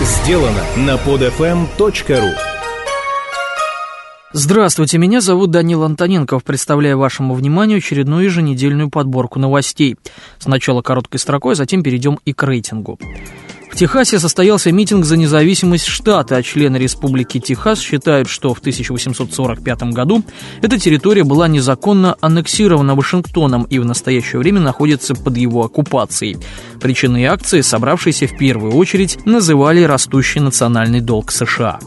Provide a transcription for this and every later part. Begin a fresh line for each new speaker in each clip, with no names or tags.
сделано на podfm.ru
Здравствуйте, меня зовут Данил Антоненков. Представляю вашему вниманию очередную еженедельную подборку новостей. Сначала короткой строкой, затем перейдем и к рейтингу. В Техасе состоялся митинг за независимость штата, а члены Республики Техас считают, что в 1845 году эта территория была незаконно аннексирована Вашингтоном и в настоящее время находится под его оккупацией. Причиной акции, собравшиеся в первую очередь, называли растущий национальный долг США.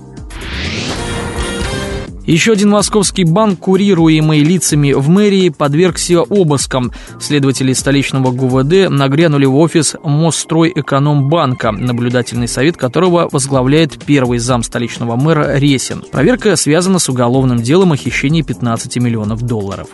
Еще один московский банк, курируемый лицами в мэрии, подвергся обыскам. Следователи столичного ГУВД нагрянули в офис Мосстройэкономбанка, наблюдательный совет которого возглавляет первый зам столичного мэра Ресин. Проверка связана с уголовным делом о хищении 15 миллионов долларов.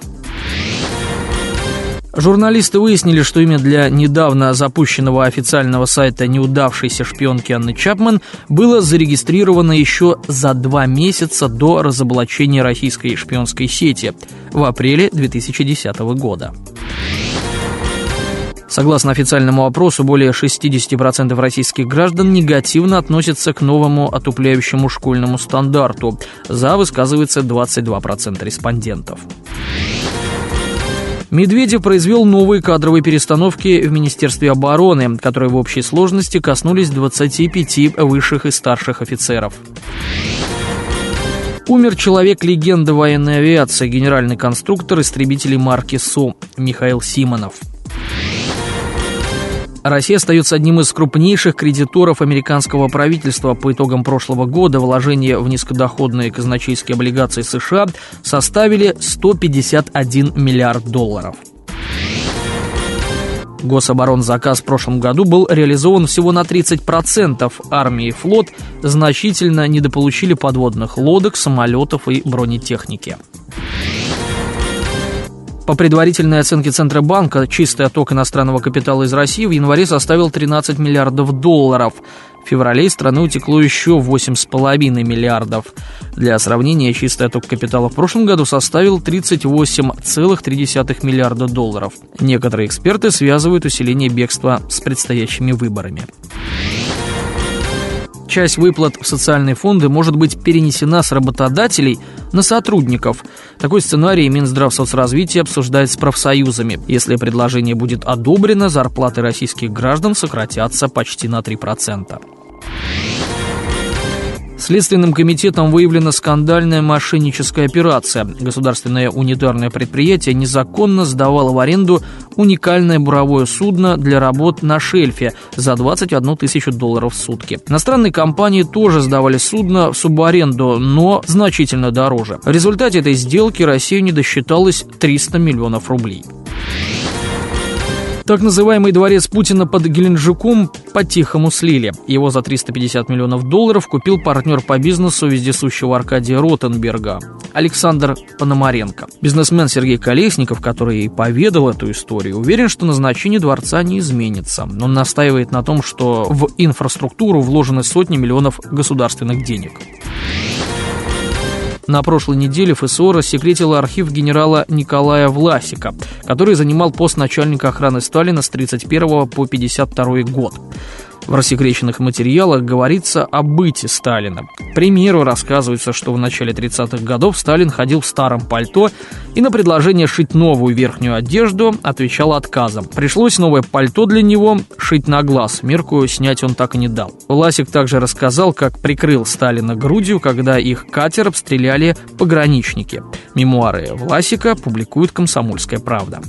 Журналисты выяснили, что имя для недавно запущенного официального сайта неудавшейся шпионки Анны Чапман было зарегистрировано еще за два месяца до разоблачения российской шпионской сети в апреле 2010 года. Согласно официальному опросу, более 60% российских граждан негативно относятся к новому отупляющему школьному стандарту. За высказывается 22% респондентов. Медведев произвел новые кадровые перестановки в Министерстве обороны, которые в общей сложности коснулись 25 высших и старших офицеров. Умер человек-легенда военной авиации, генеральный конструктор истребителей марки СУ Михаил Симонов. Россия остается одним из крупнейших кредиторов американского правительства. По итогам прошлого года вложения в низкодоходные казначейские облигации США составили 151 миллиард долларов. Гособоронзаказ в прошлом году был реализован всего на 30%. Армия и флот значительно недополучили подводных лодок, самолетов и бронетехники. По предварительной оценке Центробанка, чистый отток иностранного капитала из России в январе составил 13 миллиардов долларов. В феврале из страны утекло еще 8,5 миллиардов. Для сравнения, чистый отток капитала в прошлом году составил 38,3 миллиарда долларов. Некоторые эксперты связывают усиление бегства с предстоящими выборами. Часть выплат в социальные фонды может быть перенесена с работодателей на сотрудников. Такой сценарий Минздрав соцразвития обсуждает с профсоюзами. Если предложение будет одобрено, зарплаты российских граждан сократятся почти на 3%. Следственным комитетом выявлена скандальная мошенническая операция. Государственное унитарное предприятие незаконно сдавало в аренду уникальное буровое судно для работ на шельфе за 21 тысячу долларов в сутки. Иностранные компании тоже сдавали судно в субаренду, но значительно дороже. В результате этой сделки Россия не досчиталась 300 миллионов рублей. Так называемый дворец Путина под Геленджиком по-тихому слили. Его за 350 миллионов долларов купил партнер по бизнесу вездесущего Аркадия Ротенберга Александр Пономаренко. Бизнесмен Сергей Колесников, который и поведал эту историю, уверен, что назначение дворца не изменится. Он настаивает на том, что в инфраструктуру вложены сотни миллионов государственных денег. На прошлой неделе ФСО рассекретила архив генерала Николая Власика, который занимал пост начальника охраны Сталина с 31 по 52 год. В рассекреченных материалах говорится о быте Сталина. К примеру, рассказывается, что в начале 30-х годов Сталин ходил в старом пальто и на предложение шить новую верхнюю одежду отвечал отказом. Пришлось новое пальто для него шить на глаз, мерку снять он так и не дал. Власик также рассказал, как прикрыл Сталина грудью, когда их катер обстреляли пограничники. Мемуары Власика публикует «Комсомольская правда».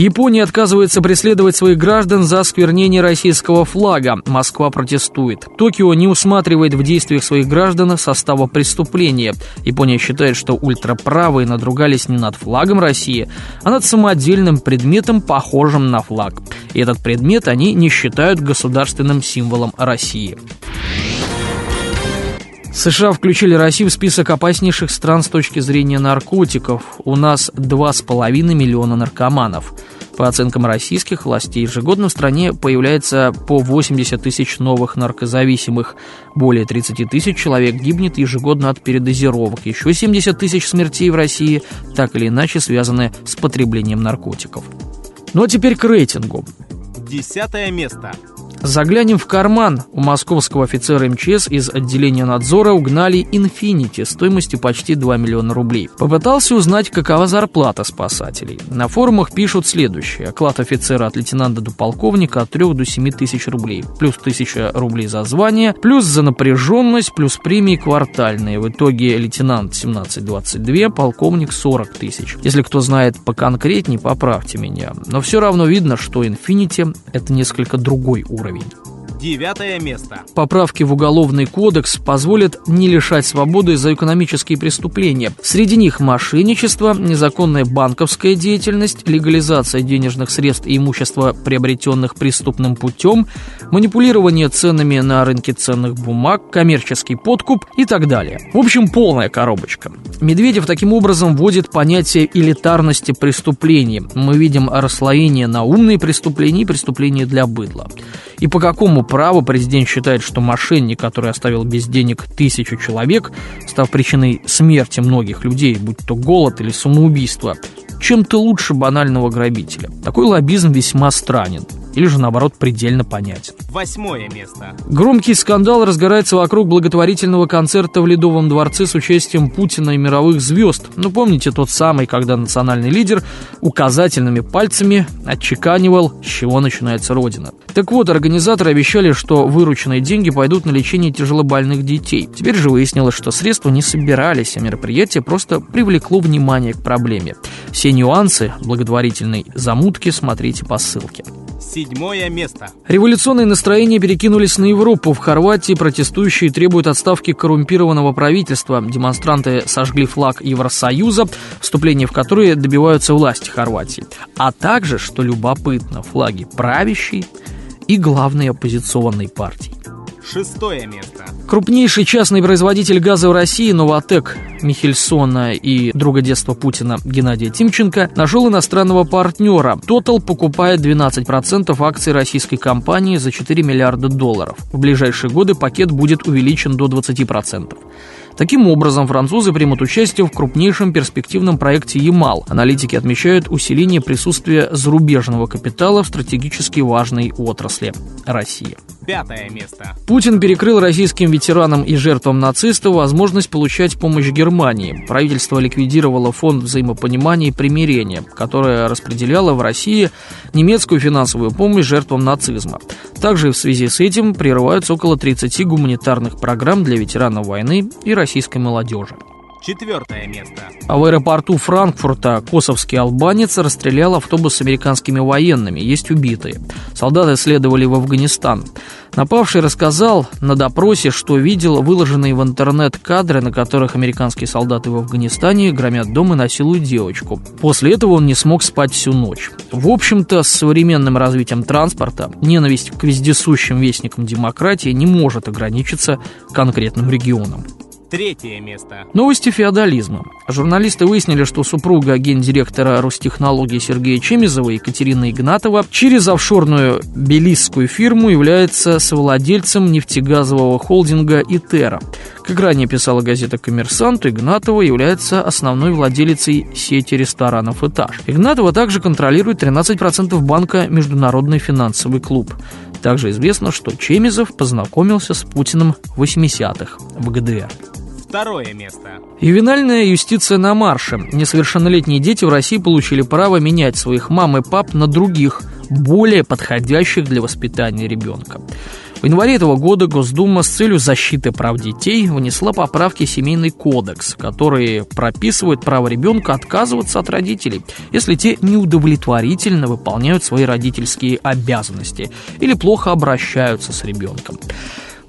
Япония отказывается преследовать своих граждан за осквернение российского флага. Москва протестует. Токио не усматривает в действиях своих граждан состава преступления. Япония считает, что ультраправые надругались не над флагом России, а над самодельным предметом, похожим на флаг. И этот предмет они не считают государственным символом России. США включили Россию в список опаснейших стран с точки зрения наркотиков. У нас 2,5 миллиона наркоманов. По оценкам российских властей, ежегодно в стране появляется по 80 тысяч новых наркозависимых. Более 30 тысяч человек гибнет ежегодно от передозировок. Еще 70 тысяч смертей в России так или иначе связаны с потреблением наркотиков. Ну а теперь к рейтингу.
Десятое место.
Заглянем в карман. У московского офицера МЧС из отделения надзора угнали «Инфинити» стоимостью почти 2 миллиона рублей. Попытался узнать, какова зарплата спасателей. На форумах пишут следующее. Оклад офицера от лейтенанта до полковника от 3 до 7 тысяч рублей. Плюс 1000 рублей за звание, плюс за напряженность, плюс премии квартальные. В итоге лейтенант 17-22, полковник 40 тысяч. Если кто знает поконкретнее, поправьте меня. Но все равно видно, что «Инфинити» — это несколько другой уровень уровень.
Девятое место.
Поправки в Уголовный кодекс позволят не лишать свободы за экономические преступления. Среди них мошенничество, незаконная банковская деятельность, легализация денежных средств и имущества, приобретенных преступным путем, манипулирование ценами на рынке ценных бумаг, коммерческий подкуп и так далее. В общем, полная коробочка. Медведев таким образом вводит понятие элитарности преступлений. Мы видим расслоение на умные преступления и преступления для быдла. И по какому праву президент считает, что мошенник, который оставил без денег тысячу человек, став причиной смерти многих людей, будь то голод или самоубийство, чем-то лучше банального грабителя. Такой лоббизм весьма странен или же наоборот предельно понятен.
Восьмое место.
Громкий скандал разгорается вокруг благотворительного концерта в Ледовом дворце с участием Путина и мировых звезд. Ну, помните тот самый, когда национальный лидер указательными пальцами отчеканивал, с чего начинается Родина. Так вот, организаторы обещали, что вырученные деньги пойдут на лечение тяжелобольных детей. Теперь же выяснилось, что средства не собирались, а мероприятие просто привлекло внимание к проблеме. Все нюансы благотворительной замутки смотрите по ссылке.
Седьмое место.
Революционные настроения перекинулись на Европу. В Хорватии протестующие требуют отставки коррумпированного правительства. Демонстранты сожгли флаг Евросоюза, вступление в который добиваются власти Хорватии. А также, что любопытно, флаги правящей и главной оппозиционной партии.
Шестое место.
Крупнейший частный производитель газа в России Новотек Михельсона и друга детства Путина Геннадия Тимченко нашел иностранного партнера. Total покупает 12% акций российской компании за 4 миллиарда долларов. В ближайшие годы пакет будет увеличен до 20%. Таким образом, французы примут участие в крупнейшем перспективном проекте «Ямал». Аналитики отмечают усиление присутствия зарубежного капитала в стратегически важной отрасли – России.
Пятое место.
Путин перекрыл российским ветеранам и жертвам нацистов возможность получать помощь Германии. Правительство ликвидировало фонд взаимопонимания и примирения, которое распределяло в России немецкую финансовую помощь жертвам нацизма. Также в связи с этим прерываются около 30 гуманитарных программ для ветеранов войны и российской молодежи.
Четвертое место.
А в аэропорту Франкфурта косовский албанец расстрелял автобус с американскими военными. Есть убитые. Солдаты следовали в Афганистан. Напавший рассказал на допросе, что видел выложенные в интернет кадры, на которых американские солдаты в Афганистане громят дом и насилуют девочку. После этого он не смог спать всю ночь. В общем-то, с современным развитием транспорта ненависть к вездесущим вестникам демократии не может ограничиться конкретным регионом.
Третье место.
Новости феодализма. Журналисты выяснили, что супруга гендиректора Ростехнологии Сергея Чемизова Екатерина Игнатова через офшорную белистскую фирму является совладельцем нефтегазового холдинга «Итера». Как ранее писала газета «Коммерсант», Игнатова является основной владелицей сети ресторанов «Этаж». Игнатова также контролирует 13% банка «Международный финансовый клуб». Также известно, что Чемизов познакомился с Путиным в 80-х в ГДР.
Второе место.
Ювенальная юстиция на марше. Несовершеннолетние дети в России получили право менять своих мам и пап на других, более подходящих для воспитания ребенка. В январе этого года Госдума с целью защиты прав детей внесла поправки в Семейный кодекс, которые прописывают право ребенка отказываться от родителей, если те неудовлетворительно выполняют свои родительские обязанности или плохо обращаются с ребенком.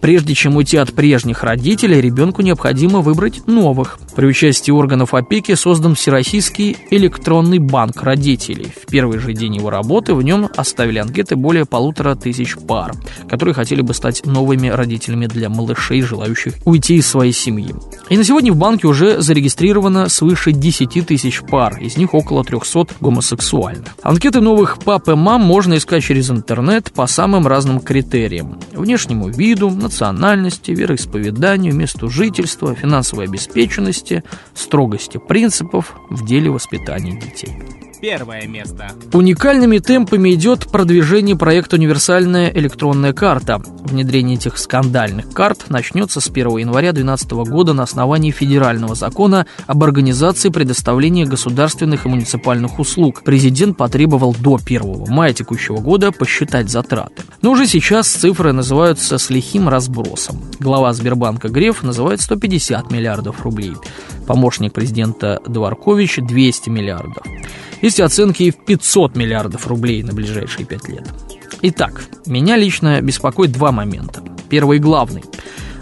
Прежде чем уйти от прежних родителей, ребенку необходимо выбрать новых. При участии органов опеки создан Всероссийский электронный банк родителей. В первый же день его работы в нем оставили анкеты более полутора тысяч пар, которые хотели бы стать новыми родителями для малышей, желающих уйти из своей семьи. И на сегодня в банке уже зарегистрировано свыше 10 тысяч пар, из них около 300 гомосексуальных. Анкеты новых пап и мам можно искать через интернет по самым разным критериям. Внешнему виду, национальности, вероисповеданию, месту жительства, финансовой обеспеченности, строгости принципов в деле воспитания детей.
Первое место.
Уникальными темпами идет продвижение проекта «Универсальная электронная карта». Внедрение этих скандальных карт начнется с 1 января 2012 года на основании федерального закона об организации предоставления государственных и муниципальных услуг. Президент потребовал до 1 мая текущего года посчитать затраты. Но уже сейчас цифры называются с лихим разбросом. Глава Сбербанка Греф называет 150 миллиардов рублей. Помощник президента Дворкович 200 миллиардов. Есть оценки и в 500 миллиардов рублей на ближайшие пять лет. Итак, меня лично беспокоит два момента. Первый и главный.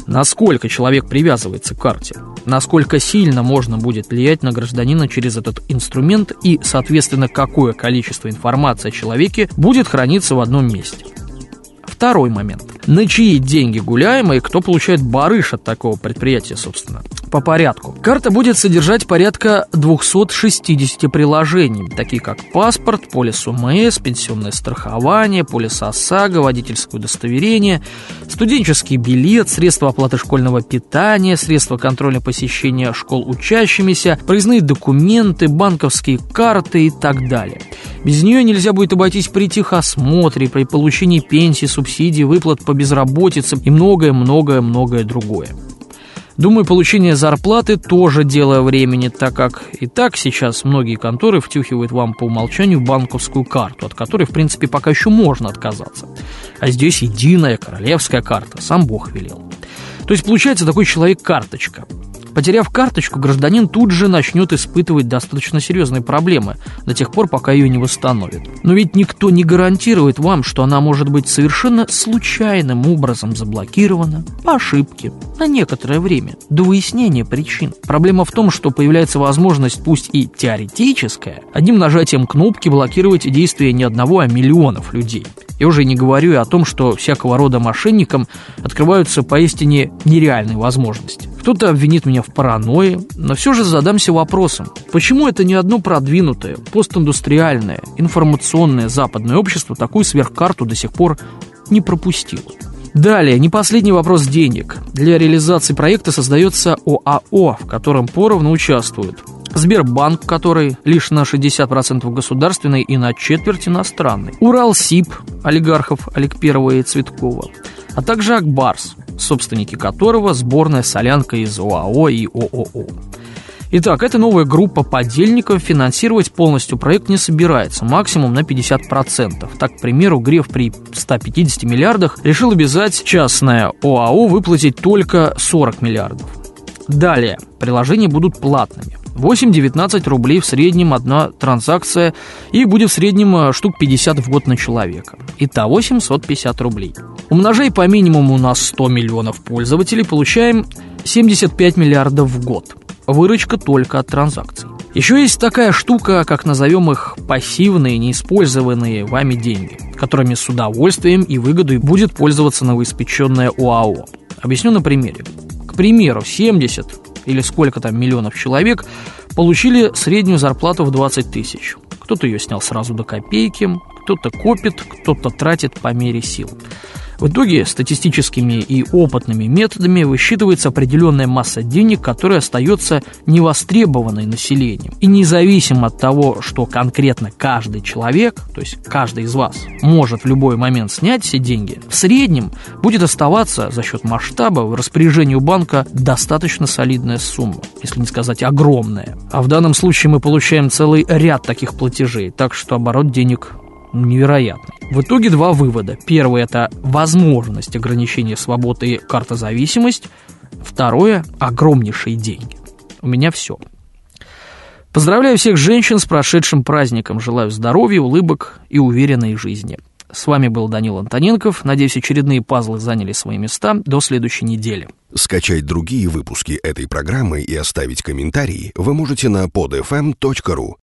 Насколько человек привязывается к карте? Насколько сильно можно будет влиять на гражданина через этот инструмент и, соответственно, какое количество информации о человеке будет храниться в одном месте? Второй момент. На чьи деньги гуляем и кто получает барыш от такого предприятия, собственно? По порядку. Карта будет содержать порядка 260 приложений, такие как паспорт, полис УМС, пенсионное страхование, полис ОСАГО, водительское удостоверение, студенческий билет, средства оплаты школьного питания, средства контроля посещения школ учащимися, проездные документы, банковские карты и так далее. Без нее нельзя будет обойтись при техосмотре, при получении пенсии, субсидий, выплат по безработице и многое-многое-многое другое. Думаю, получение зарплаты тоже дело времени, так как и так сейчас многие конторы втюхивают вам по умолчанию банковскую карту, от которой, в принципе, пока еще можно отказаться. А здесь единая королевская карта, сам Бог велел. То есть получается такой человек-карточка. Потеряв карточку, гражданин тут же начнет испытывать достаточно серьезные проблемы до тех пор, пока ее не восстановит. Но ведь никто не гарантирует вам, что она может быть совершенно случайным образом заблокирована по ошибке на некоторое время, до выяснения причин. Проблема в том, что появляется возможность, пусть и теоретическая, одним нажатием кнопки блокировать действия не одного, а миллионов людей. Я уже не говорю о том, что всякого рода мошенникам открываются поистине нереальные возможности. Кто-то обвинит меня в паранойи, но все же задамся вопросом, почему это не одно продвинутое, постиндустриальное, информационное западное общество такую сверхкарту до сих пор не пропустило? Далее, не последний вопрос денег. Для реализации проекта создается ОАО, в котором поровну участвуют Сбербанк, который лишь на 60% государственный и на четверть иностранный. Уралсиб, олигархов Олег Первого и Цветкова. А также Акбарс, собственники которого сборная солянка из ОАО и ООО. Итак, эта новая группа подельников финансировать полностью проект не собирается, максимум на 50%. Так, к примеру, Греф при 150 миллиардах решил обязать частное ОАО выплатить только 40 миллиардов. Далее, приложения будут платными. 8-19 рублей в среднем одна транзакция и будет в среднем э, штук 50 в год на человека. Итого 750 рублей. Умножай по минимуму на 100 миллионов пользователей, получаем 75 миллиардов в год. Выручка только от транзакций. Еще есть такая штука, как назовем их пассивные, неиспользованные вами деньги, которыми с удовольствием и выгодой будет пользоваться новоиспеченная ОАО. Объясню на примере. К примеру, 70 или сколько там миллионов человек, получили среднюю зарплату в 20 тысяч. Кто-то ее снял сразу до копейки, кто-то копит, кто-то тратит по мере сил. В итоге статистическими и опытными методами высчитывается определенная масса денег, которая остается невостребованной населением. И независимо от того, что конкретно каждый человек, то есть каждый из вас, может в любой момент снять все деньги, в среднем будет оставаться за счет масштаба в распоряжении у банка достаточно солидная сумма, если не сказать огромная. А в данном случае мы получаем целый ряд таких платежей, так что оборот денег невероятный. В итоге два вывода. Первый – это возможность ограничения свободы и картозависимость. Второе – огромнейшие деньги. У меня все. Поздравляю всех женщин с прошедшим праздником. Желаю здоровья, улыбок и уверенной жизни. С вами был Данил Антоненков. Надеюсь, очередные пазлы заняли свои места. До следующей недели.
Скачать другие выпуски этой программы и оставить комментарии вы можете на podfm.ru.